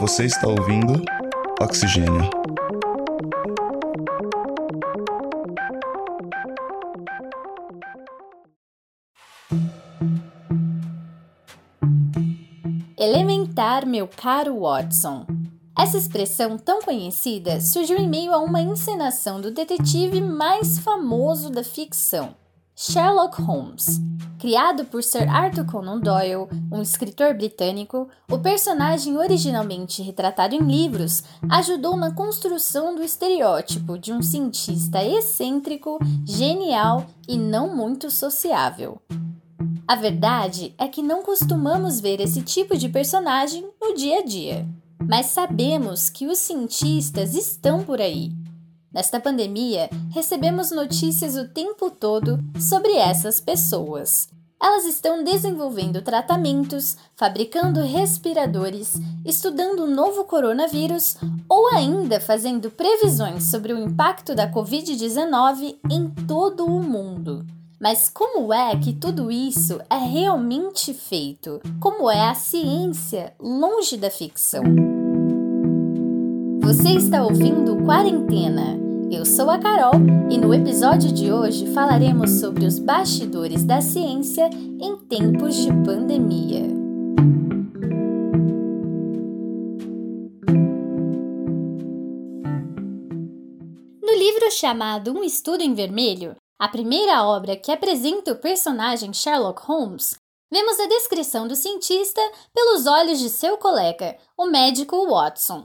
Você está ouvindo Oxigênio. Elementar, meu caro Watson. Essa expressão tão conhecida surgiu em meio a uma encenação do detetive mais famoso da ficção, Sherlock Holmes. Criado por Sir Arthur Conan Doyle, um escritor britânico, o personagem originalmente retratado em livros ajudou na construção do estereótipo de um cientista excêntrico, genial e não muito sociável. A verdade é que não costumamos ver esse tipo de personagem no dia a dia mas sabemos que os cientistas estão por aí. Nesta pandemia, recebemos notícias o tempo todo sobre essas pessoas. Elas estão desenvolvendo tratamentos, fabricando respiradores, estudando o novo coronavírus ou ainda fazendo previsões sobre o impacto da Covid-19 em todo o mundo. Mas como é que tudo isso é realmente feito? Como é a ciência longe da ficção? Você está ouvindo Quarentena. Eu sou a Carol e no episódio de hoje falaremos sobre os bastidores da ciência em tempos de pandemia. No livro chamado Um Estudo em Vermelho, a primeira obra que apresenta o personagem Sherlock Holmes, vemos a descrição do cientista pelos olhos de seu colega, o médico Watson.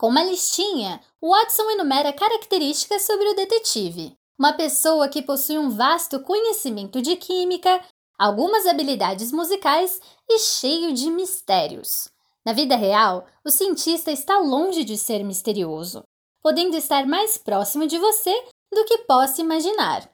Com uma listinha, Watson enumera características sobre o detetive. Uma pessoa que possui um vasto conhecimento de química, algumas habilidades musicais e cheio de mistérios. Na vida real, o cientista está longe de ser misterioso, podendo estar mais próximo de você do que possa imaginar.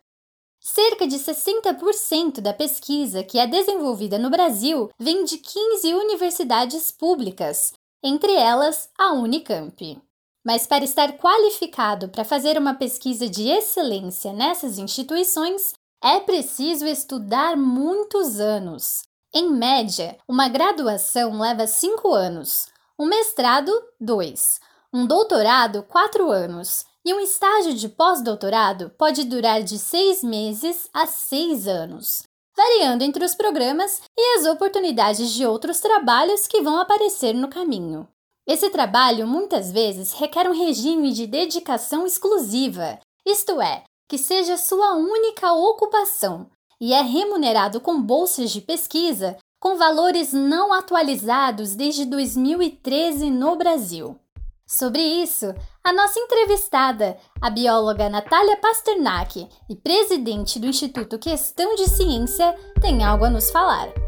Cerca de 60% da pesquisa que é desenvolvida no Brasil vem de 15 universidades públicas, entre elas a Unicamp. Mas para estar qualificado para fazer uma pesquisa de excelência nessas instituições, é preciso estudar muitos anos. Em média, uma graduação leva cinco anos, um mestrado, dois, um doutorado, quatro anos e um estágio de pós-doutorado pode durar de seis meses a seis anos, variando entre os programas e as oportunidades de outros trabalhos que vão aparecer no caminho. Esse trabalho muitas vezes requer um regime de dedicação exclusiva, isto é, que seja sua única ocupação, e é remunerado com bolsas de pesquisa com valores não atualizados desde 2013 no Brasil. Sobre isso, a nossa entrevistada, a bióloga Natália Pasternak e presidente do Instituto Questão de Ciência, tem algo a nos falar.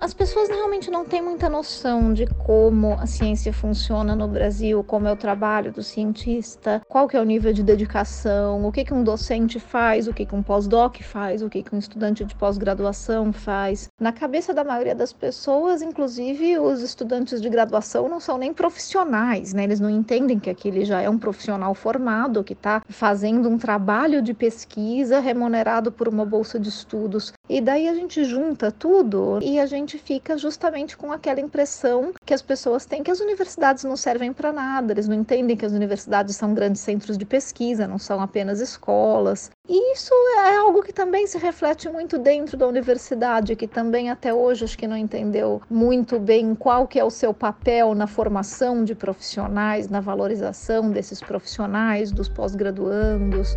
As pessoas realmente não têm muita noção de como a ciência funciona no Brasil, como é o trabalho do cientista, qual que é o nível de dedicação, o que, que um docente faz, o que, que um pós-doc faz, o que, que um estudante de pós-graduação faz. Na cabeça da maioria das pessoas, inclusive, os estudantes de graduação não são nem profissionais, né? Eles não entendem que aquele já é um profissional formado, que está fazendo um trabalho de pesquisa remunerado por uma bolsa de estudos. E daí a gente junta tudo e a gente fica justamente com aquela impressão que as pessoas têm que as universidades não servem para nada, eles não entendem que as universidades são grandes centros de pesquisa, não são apenas escolas. E isso é algo que também se reflete muito dentro da universidade, que também até hoje acho que não entendeu muito bem qual que é o seu papel na formação de profissionais, na valorização desses profissionais, dos pós-graduandos.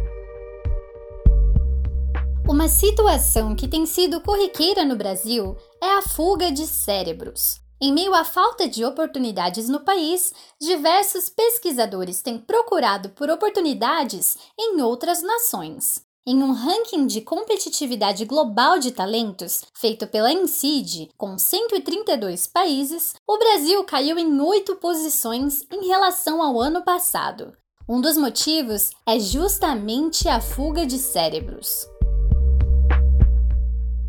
Uma situação que tem sido corriqueira no Brasil é a fuga de cérebros. Em meio à falta de oportunidades no país, diversos pesquisadores têm procurado por oportunidades em outras nações. Em um ranking de competitividade global de talentos, feito pela INSEAD, com 132 países, o Brasil caiu em oito posições em relação ao ano passado. Um dos motivos é justamente a fuga de cérebros.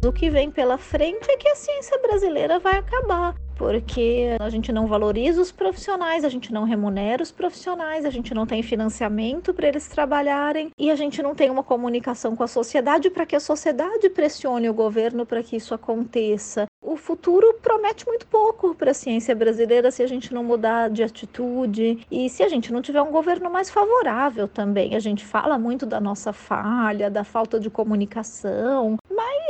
O que vem pela frente é que a ciência brasileira vai acabar. porque a gente não valoriza os profissionais, a gente não remunera os profissionais, a gente não tem financiamento para eles trabalharem e a gente não tem uma comunicação com a sociedade para que a sociedade pressione o governo para que isso aconteça. O futuro promete muito pouco para a ciência brasileira se a gente não mudar de atitude e se a gente não tiver um governo mais favorável também. A gente fala muito da nossa falha, da falta de comunicação,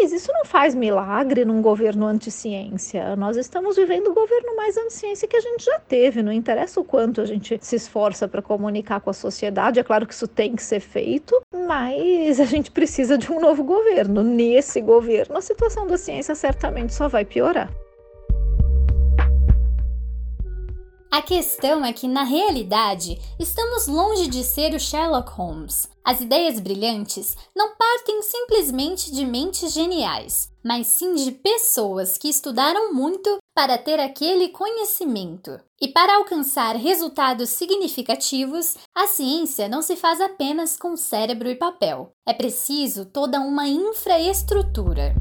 mas isso não faz milagre num governo anti-ciência. Nós estamos vivendo o governo mais anti-ciência que a gente já teve. Não interessa o quanto a gente se esforça para comunicar com a sociedade. É claro que isso tem que ser feito, mas a gente precisa de um novo governo. Nesse governo, a situação da ciência certamente só vai piorar. A questão é que, na realidade, estamos longe de ser o Sherlock Holmes. As ideias brilhantes não partem simplesmente de mentes geniais, mas sim de pessoas que estudaram muito para ter aquele conhecimento. E para alcançar resultados significativos, a ciência não se faz apenas com cérebro e papel. É preciso toda uma infraestrutura.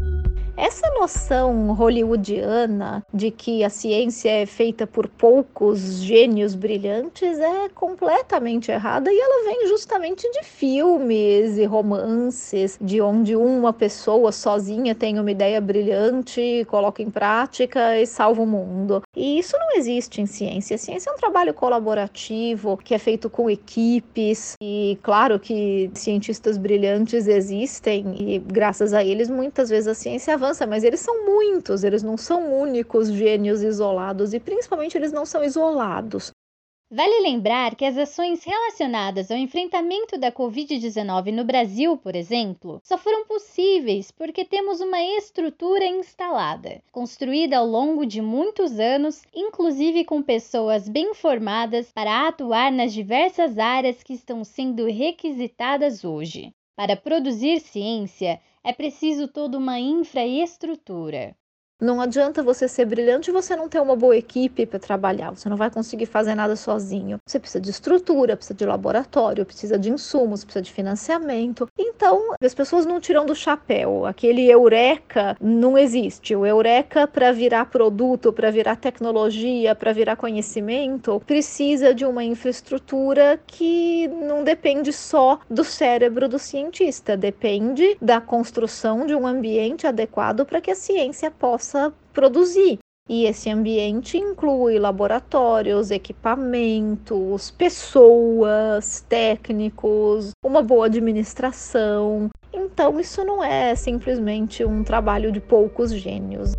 Essa noção hollywoodiana de que a ciência é feita por poucos gênios brilhantes é completamente errada e ela vem justamente de filmes e romances, de onde uma pessoa sozinha tem uma ideia brilhante, coloca em prática e salva o mundo. E isso não existe em ciência. A ciência é um trabalho colaborativo que é feito com equipes e claro que cientistas brilhantes existem e graças a eles muitas vezes a ciência avança, mas eles são muitos, eles não são únicos gênios isolados e principalmente eles não são isolados. Vale lembrar que as ações relacionadas ao enfrentamento da Covid-19 no Brasil, por exemplo, só foram possíveis porque temos uma estrutura instalada, construída ao longo de muitos anos, inclusive com pessoas bem formadas para atuar nas diversas áreas que estão sendo requisitadas hoje. Para produzir ciência, é preciso toda uma infraestrutura. Não adianta você ser brilhante e você não ter uma boa equipe para trabalhar. Você não vai conseguir fazer nada sozinho. Você precisa de estrutura, precisa de laboratório, precisa de insumos, precisa de financiamento. Então, as pessoas não tiram do chapéu. Aquele eureka não existe. O eureka para virar produto, para virar tecnologia, para virar conhecimento, precisa de uma infraestrutura que não depende só do cérebro do cientista, depende da construção de um ambiente adequado para que a ciência possa possa produzir. E esse ambiente inclui laboratórios, equipamentos, pessoas, técnicos, uma boa administração. Então, isso não é simplesmente um trabalho de poucos gênios.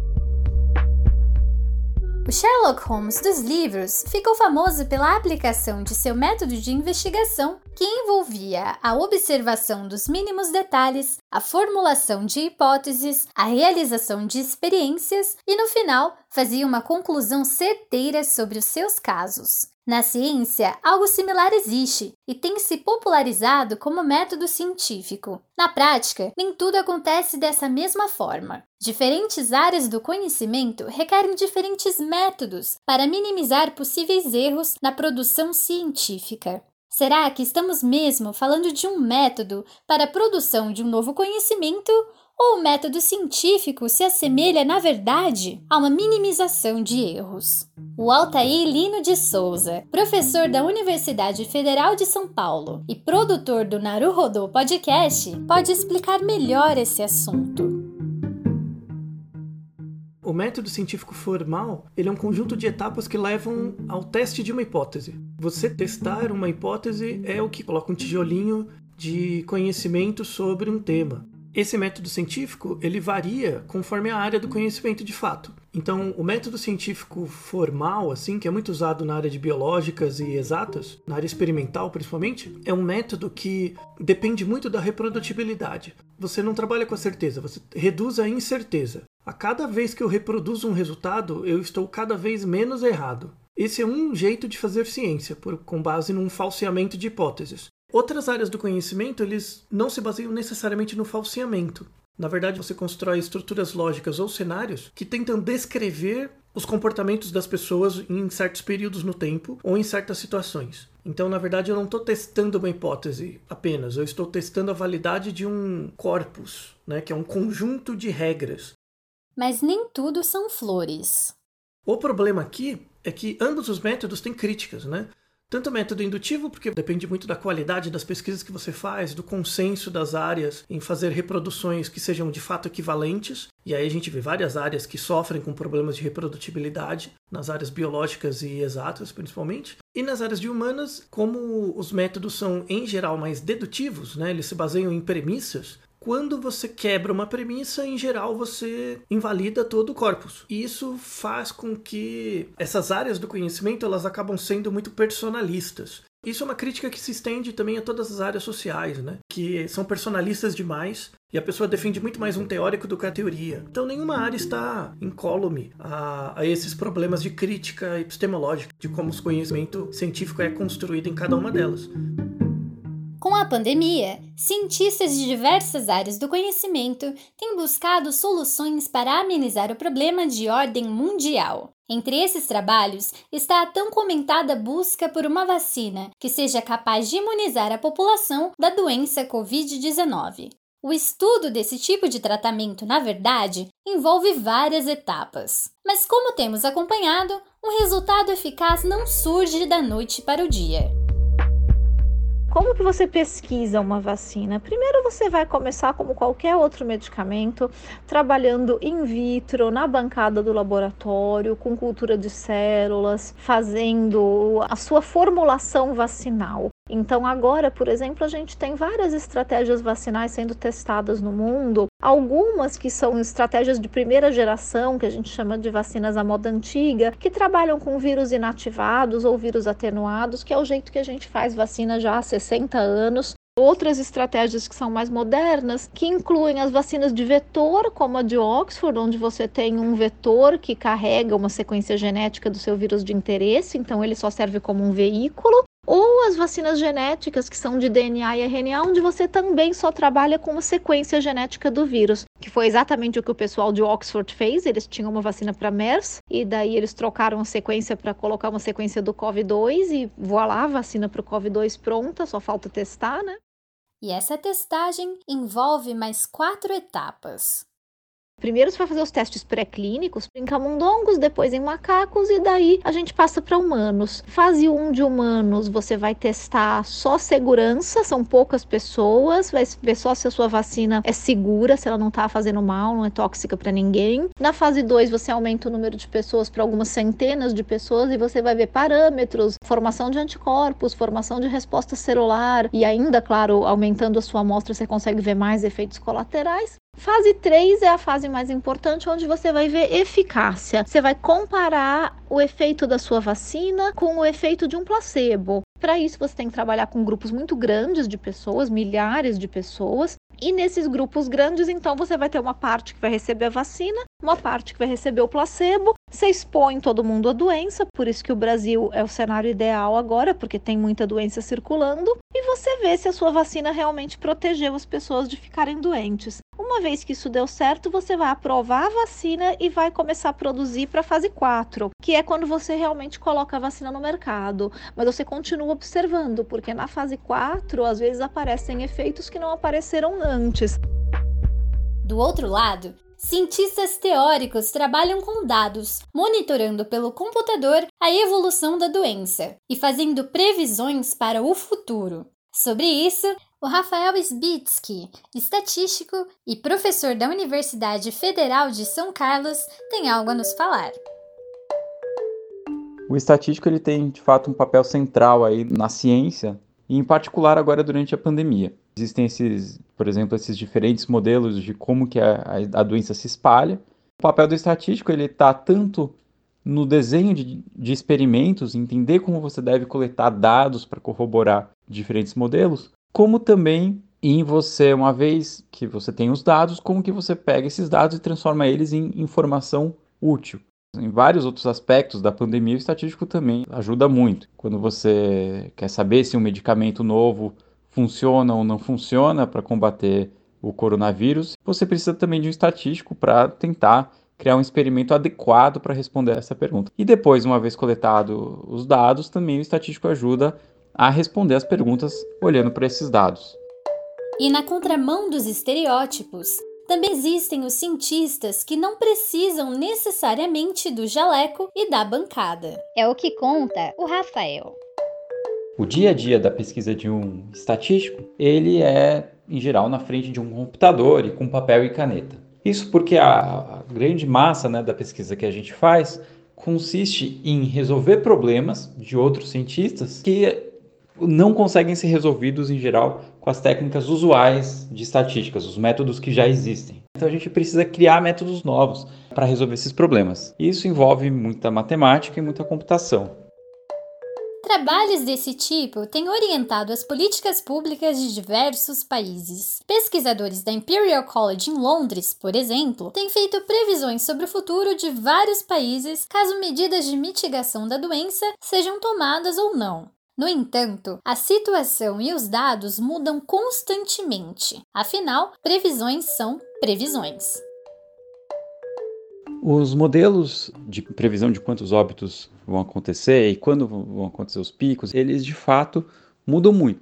O Sherlock Holmes dos livros ficou famoso pela aplicação de seu método de investigação, que envolvia a observação dos mínimos detalhes, a formulação de hipóteses, a realização de experiências e, no final, fazia uma conclusão certeira sobre os seus casos. Na ciência, algo similar existe e tem se popularizado como método científico. Na prática, nem tudo acontece dessa mesma forma. Diferentes áreas do conhecimento requerem diferentes métodos para minimizar possíveis erros na produção científica. Será que estamos mesmo falando de um método para a produção de um novo conhecimento ou o método científico se assemelha, na verdade, a uma minimização de erros. O Altair Lino de Souza, professor da Universidade Federal de São Paulo e produtor do Naruhodô Podcast, pode explicar melhor esse assunto. O método científico formal ele é um conjunto de etapas que levam ao teste de uma hipótese. Você testar uma hipótese é o que coloca um tijolinho de conhecimento sobre um tema. Esse método científico ele varia conforme a área do conhecimento de fato. Então, o método científico formal, assim, que é muito usado na área de biológicas e exatas, na área experimental principalmente, é um método que depende muito da reprodutibilidade. Você não trabalha com a certeza, você reduz a incerteza. A cada vez que eu reproduzo um resultado, eu estou cada vez menos errado. Esse é um jeito de fazer ciência, por, com base num falseamento de hipóteses. Outras áreas do conhecimento, eles não se baseiam necessariamente no falseamento. Na verdade, você constrói estruturas lógicas ou cenários que tentam descrever os comportamentos das pessoas em certos períodos no tempo ou em certas situações. Então, na verdade, eu não estou testando uma hipótese apenas, eu estou testando a validade de um corpus, né, que é um conjunto de regras. Mas nem tudo são flores. O problema aqui é que ambos os métodos têm críticas, né? Tanto o método indutivo, porque depende muito da qualidade das pesquisas que você faz, do consenso das áreas em fazer reproduções que sejam de fato equivalentes. E aí a gente vê várias áreas que sofrem com problemas de reprodutibilidade, nas áreas biológicas e exatas principalmente. E nas áreas de humanas, como os métodos são em geral mais dedutivos, né, eles se baseiam em premissas, quando você quebra uma premissa, em geral você invalida todo o corpus. E isso faz com que essas áreas do conhecimento elas acabam sendo muito personalistas. Isso é uma crítica que se estende também a todas as áreas sociais, né? Que são personalistas demais e a pessoa defende muito mais um teórico do que a teoria. Então nenhuma área está incólume a, a esses problemas de crítica epistemológica, de como o conhecimento científico é construído em cada uma delas. Com a pandemia, cientistas de diversas áreas do conhecimento têm buscado soluções para amenizar o problema de ordem mundial. Entre esses trabalhos está a tão comentada busca por uma vacina que seja capaz de imunizar a população da doença Covid-19. O estudo desse tipo de tratamento, na verdade, envolve várias etapas. Mas, como temos acompanhado, um resultado eficaz não surge da noite para o dia. Como que você pesquisa uma vacina? Primeiro você vai começar como qualquer outro medicamento, trabalhando in vitro, na bancada do laboratório, com cultura de células, fazendo a sua formulação vacinal. Então, agora, por exemplo, a gente tem várias estratégias vacinais sendo testadas no mundo, algumas que são estratégias de primeira geração, que a gente chama de vacinas à moda antiga, que trabalham com vírus inativados ou vírus atenuados, que é o jeito que a gente faz vacina já há 60 anos. Outras estratégias que são mais modernas, que incluem as vacinas de vetor, como a de Oxford, onde você tem um vetor que carrega uma sequência genética do seu vírus de interesse, então ele só serve como um veículo, ou as vacinas genéticas, que são de DNA e RNA, onde você também só trabalha com uma sequência genética do vírus, que foi exatamente o que o pessoal de Oxford fez. Eles tinham uma vacina para MERS, e daí eles trocaram a sequência para colocar uma sequência do COVID-2, e voilá, vacina para o COVID-2 pronta, só falta testar, né? E essa testagem envolve mais quatro etapas. Primeiro você vai fazer os testes pré-clínicos em camundongos, depois em macacos e daí a gente passa para humanos. Fase 1 de humanos, você vai testar só segurança, são poucas pessoas, vai ver só se a sua vacina é segura, se ela não está fazendo mal, não é tóxica para ninguém. Na fase 2, você aumenta o número de pessoas para algumas centenas de pessoas e você vai ver parâmetros, formação de anticorpos, formação de resposta celular e ainda, claro, aumentando a sua amostra, você consegue ver mais efeitos colaterais. Fase 3 é a fase mais importante, onde você vai ver eficácia. Você vai comparar o efeito da sua vacina com o efeito de um placebo. Para isso, você tem que trabalhar com grupos muito grandes de pessoas, milhares de pessoas, e nesses grupos grandes, então, você vai ter uma parte que vai receber a vacina, uma parte que vai receber o placebo. Você expõe todo mundo à doença, por isso que o Brasil é o cenário ideal agora, porque tem muita doença circulando. E você vê se a sua vacina realmente protegeu as pessoas de ficarem doentes. Uma vez que isso deu certo, você vai aprovar a vacina e vai começar a produzir para a fase 4, que é quando você realmente coloca a vacina no mercado. Mas você continua observando, porque na fase 4, às vezes aparecem efeitos que não apareceram antes. Do outro lado, cientistas teóricos trabalham com dados, monitorando pelo computador a evolução da doença e fazendo previsões para o futuro. Sobre isso, o Rafael Sbitsky, estatístico e professor da Universidade Federal de São Carlos, tem algo a nos falar. O estatístico ele tem de fato um papel central aí na ciência e em particular agora durante a pandemia. Existem esses, por exemplo, esses diferentes modelos de como que a, a doença se espalha. O papel do estatístico ele está tanto no desenho de, de experimentos, entender como você deve coletar dados para corroborar diferentes modelos, como também em você, uma vez que você tem os dados, como que você pega esses dados e transforma eles em informação útil. Em vários outros aspectos da pandemia, o estatístico também ajuda muito. Quando você quer saber se um medicamento novo funciona ou não funciona para combater o coronavírus, você precisa também de um estatístico para tentar criar um experimento adequado para responder essa pergunta. E depois, uma vez coletado os dados, também o estatístico ajuda a responder as perguntas olhando para esses dados. E na contramão dos estereótipos, também existem os cientistas que não precisam necessariamente do jaleco e da bancada. É o que conta o Rafael. O dia a dia da pesquisa de um estatístico, ele é, em geral, na frente de um computador e com papel e caneta. Isso porque a, grande massa né, da pesquisa que a gente faz consiste em resolver problemas de outros cientistas que não conseguem ser resolvidos em geral com as técnicas usuais de estatísticas, os métodos que já existem. Então a gente precisa criar métodos novos para resolver esses problemas. Isso envolve muita matemática e muita computação. Trabalhos desse tipo têm orientado as políticas públicas de diversos países. Pesquisadores da Imperial College em Londres, por exemplo, têm feito previsões sobre o futuro de vários países caso medidas de mitigação da doença sejam tomadas ou não. No entanto, a situação e os dados mudam constantemente. Afinal, previsões são previsões. Os modelos de previsão de quantos óbitos vão acontecer e quando vão acontecer os picos, eles de fato mudam muito.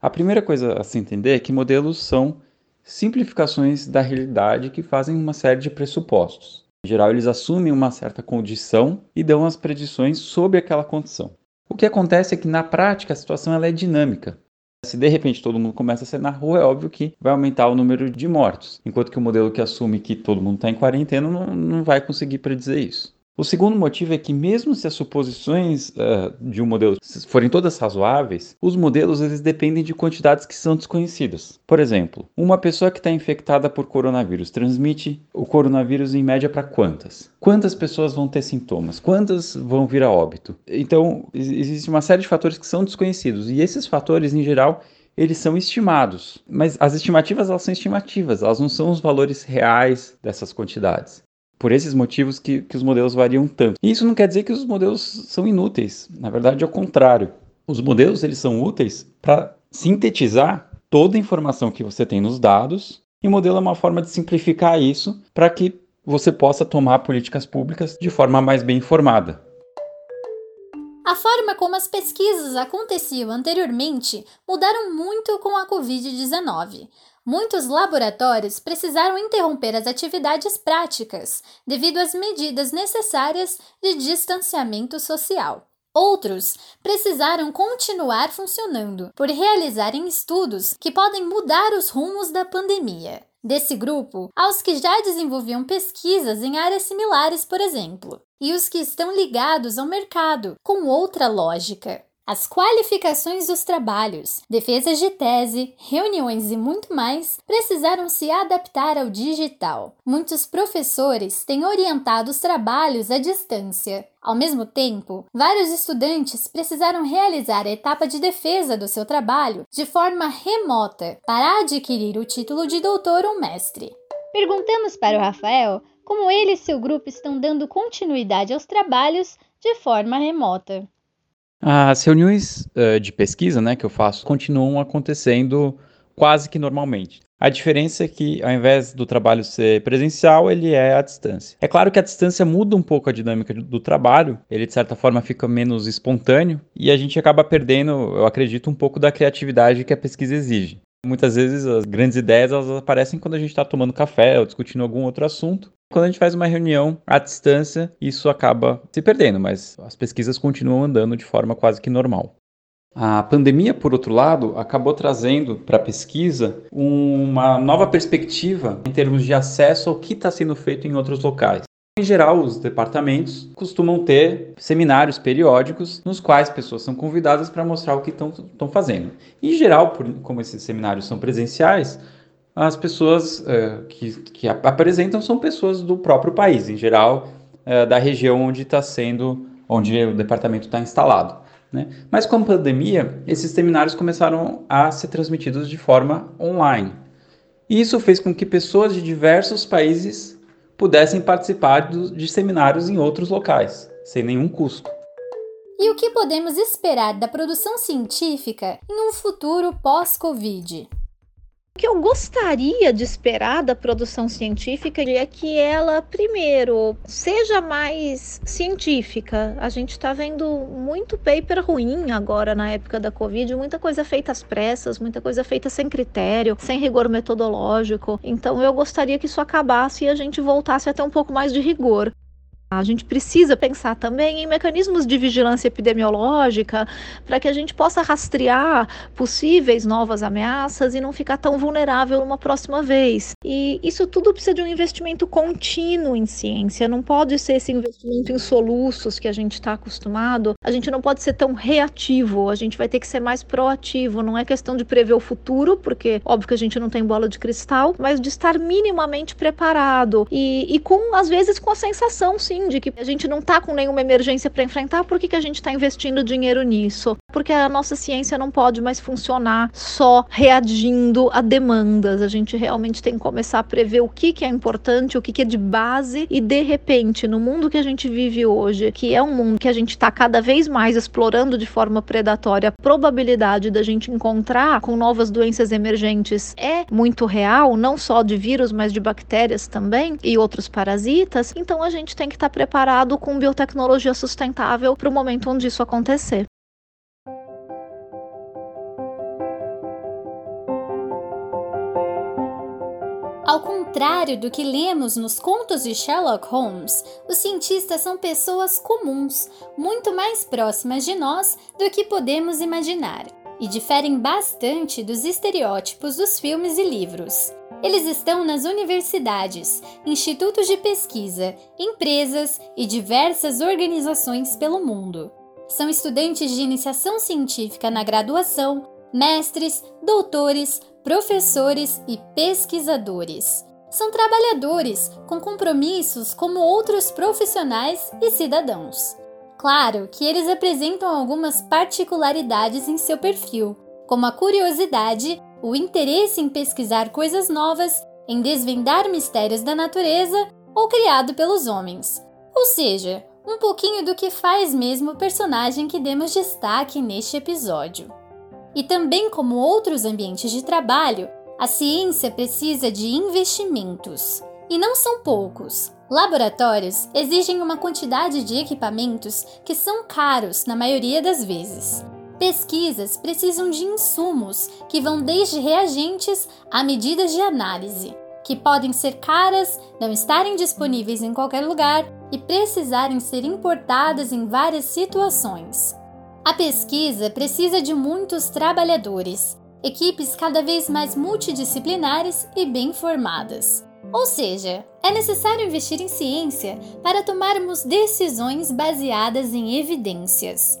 A primeira coisa a se entender é que modelos são simplificações da realidade que fazem uma série de pressupostos. Em geral, eles assumem uma certa condição e dão as predições sobre aquela condição. O que acontece é que na prática a situação ela é dinâmica. Se de repente todo mundo começa a sair na rua, é óbvio que vai aumentar o número de mortos. Enquanto que o modelo que assume que todo mundo está em quarentena não, não vai conseguir predizer isso. O segundo motivo é que mesmo se as suposições uh, de um modelo forem todas razoáveis, os modelos eles dependem de quantidades que são desconhecidas. Por exemplo, uma pessoa que está infectada por coronavírus transmite o coronavírus em média para quantas? Quantas pessoas vão ter sintomas? Quantas vão vir a óbito? Então, existe uma série de fatores que são desconhecidos e esses fatores, em geral, eles são estimados. Mas as estimativas elas são estimativas, elas não são os valores reais dessas quantidades por esses motivos que, que os modelos variam tanto. E isso não quer dizer que os modelos são inúteis. Na verdade, é o contrário. Os modelos eles são úteis para sintetizar toda a informação que você tem nos dados. E o modelo é uma forma de simplificar isso para que você possa tomar políticas públicas de forma mais bem informada. A forma como as pesquisas aconteciam anteriormente mudaram muito com a Covid-19 muitos laboratórios precisaram interromper as atividades práticas devido às medidas necessárias de distanciamento social. Outros precisaram continuar funcionando por realizarem estudos que podem mudar os rumos da pandemia. Desse grupo, aos que já desenvolviam pesquisas em áreas similares, por exemplo, e os que estão ligados ao mercado com outra lógica. As qualificações dos trabalhos, defesas de tese, reuniões e muito mais precisaram se adaptar ao digital. Muitos professores têm orientado os trabalhos à distância. Ao mesmo tempo, vários estudantes precisaram realizar a etapa de defesa do seu trabalho de forma remota para adquirir o título de doutor ou mestre. Perguntamos para o Rafael como ele e seu grupo estão dando continuidade aos trabalhos de forma remota. As reuniões uh, de pesquisa né, que eu faço continuam acontecendo quase que normalmente. A diferença é que, ao invés do trabalho ser presencial, ele é à distância. É claro que a distância muda um pouco a dinâmica do trabalho, ele de certa forma fica menos espontâneo e a gente acaba perdendo, eu acredito, um pouco da criatividade que a pesquisa exige. Muitas vezes as grandes ideias elas aparecem quando a gente está tomando café ou discutindo algum outro assunto. Quando a gente faz uma reunião à distância, isso acaba se perdendo, mas as pesquisas continuam andando de forma quase que normal. A pandemia, por outro lado, acabou trazendo para a pesquisa uma nova perspectiva em termos de acesso ao que está sendo feito em outros locais. Em geral, os departamentos costumam ter seminários periódicos nos quais pessoas são convidadas para mostrar o que estão fazendo. Em geral, por, como esses seminários são presenciais, as pessoas uh, que, que, apresentam são pessoas do próprio país, em geral, uh, da região onde está sendo, onde o departamento está instalado. Né? Mas com a pandemia, esses seminários começaram a ser transmitidos de forma online. E isso fez com que pessoas de diversos países pudessem participar de seminários em outros locais, sem nenhum custo. E o que podemos esperar da produção científica em um futuro pós-Covid? O que eu gostaria de esperar da produção científica é que ela, primeiro, seja mais científica. A gente está vendo muito paper ruim agora na época da Covid, muita coisa feita às pressas, muita coisa feita sem critério, sem rigor metodológico. Então eu gostaria que isso acabasse e a gente voltasse a ter um pouco mais de rigor. A gente precisa pensar também em mecanismos de vigilância epidemiológica para que a gente possa rastrear possíveis novas ameaças e não ficar tão vulnerável uma próxima vez. E isso tudo precisa de um investimento contínuo em ciência, não pode ser esse investimento em soluços que a gente está acostumado. A gente não pode ser tão reativo, a gente vai ter que ser mais proativo. Não é questão de prever o futuro, porque óbvio que a gente não tem bola de cristal, mas de estar minimamente preparado e, e com, às vezes, com a sensação, sim de que a gente não está com nenhuma emergência para enfrentar, por que, que a gente está investindo dinheiro nisso? Porque a nossa ciência não pode mais funcionar só reagindo a demandas. A gente realmente tem que começar a prever o que, que é importante, o que, que é de base, e de repente, no mundo que a gente vive hoje, que é um mundo que a gente está cada vez mais explorando de forma predatória, a probabilidade da gente encontrar com novas doenças emergentes é muito real, não só de vírus, mas de bactérias também e outros parasitas. Então a gente tem que estar tá preparado com biotecnologia sustentável para o momento onde isso acontecer. Ao contrário do que lemos nos contos de Sherlock Holmes, os cientistas são pessoas comuns, muito mais próximas de nós do que podemos imaginar, e diferem bastante dos estereótipos dos filmes e livros. Eles estão nas universidades, institutos de pesquisa, empresas e diversas organizações pelo mundo. São estudantes de iniciação científica na graduação, mestres, doutores, professores e pesquisadores. São trabalhadores com compromissos como outros profissionais e cidadãos. Claro que eles apresentam algumas particularidades em seu perfil, como a curiosidade o interesse em pesquisar coisas novas, em desvendar mistérios da natureza ou criado pelos homens. Ou seja, um pouquinho do que faz mesmo o personagem que demos destaque neste episódio. E também como outros ambientes de trabalho, a ciência precisa de investimentos. E não são poucos. Laboratórios exigem uma quantidade de equipamentos que são caros na maioria das vezes. Pesquisas precisam de insumos que vão desde reagentes a medidas de análise, que podem ser caras, não estarem disponíveis em qualquer lugar e precisarem ser importadas em várias situações. A pesquisa precisa de muitos trabalhadores, equipes cada vez mais multidisciplinares e bem formadas. Ou seja, é necessário investir em ciência para tomarmos decisões baseadas em evidências.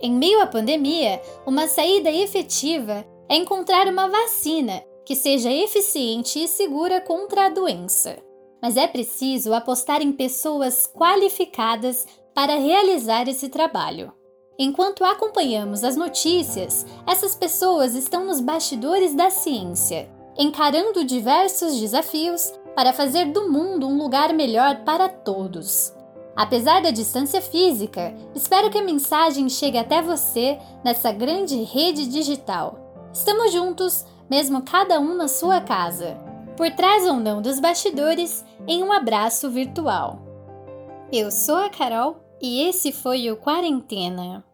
Em meio à pandemia, uma saída efetiva é encontrar uma vacina que seja eficiente e segura contra a doença. Mas é preciso apostar em pessoas qualificadas para realizar esse trabalho. Enquanto acompanhamos as notícias, essas pessoas estão nos bastidores da ciência, encarando diversos desafios para fazer do mundo um lugar melhor para todos. Apesar da distância física, espero que a mensagem chegue até você nessa grande rede digital. Estamos juntos, mesmo cada um na sua casa, por trás ou não dos bastidores, em um abraço virtual. Eu sou a Carol e esse foi o Quarentena.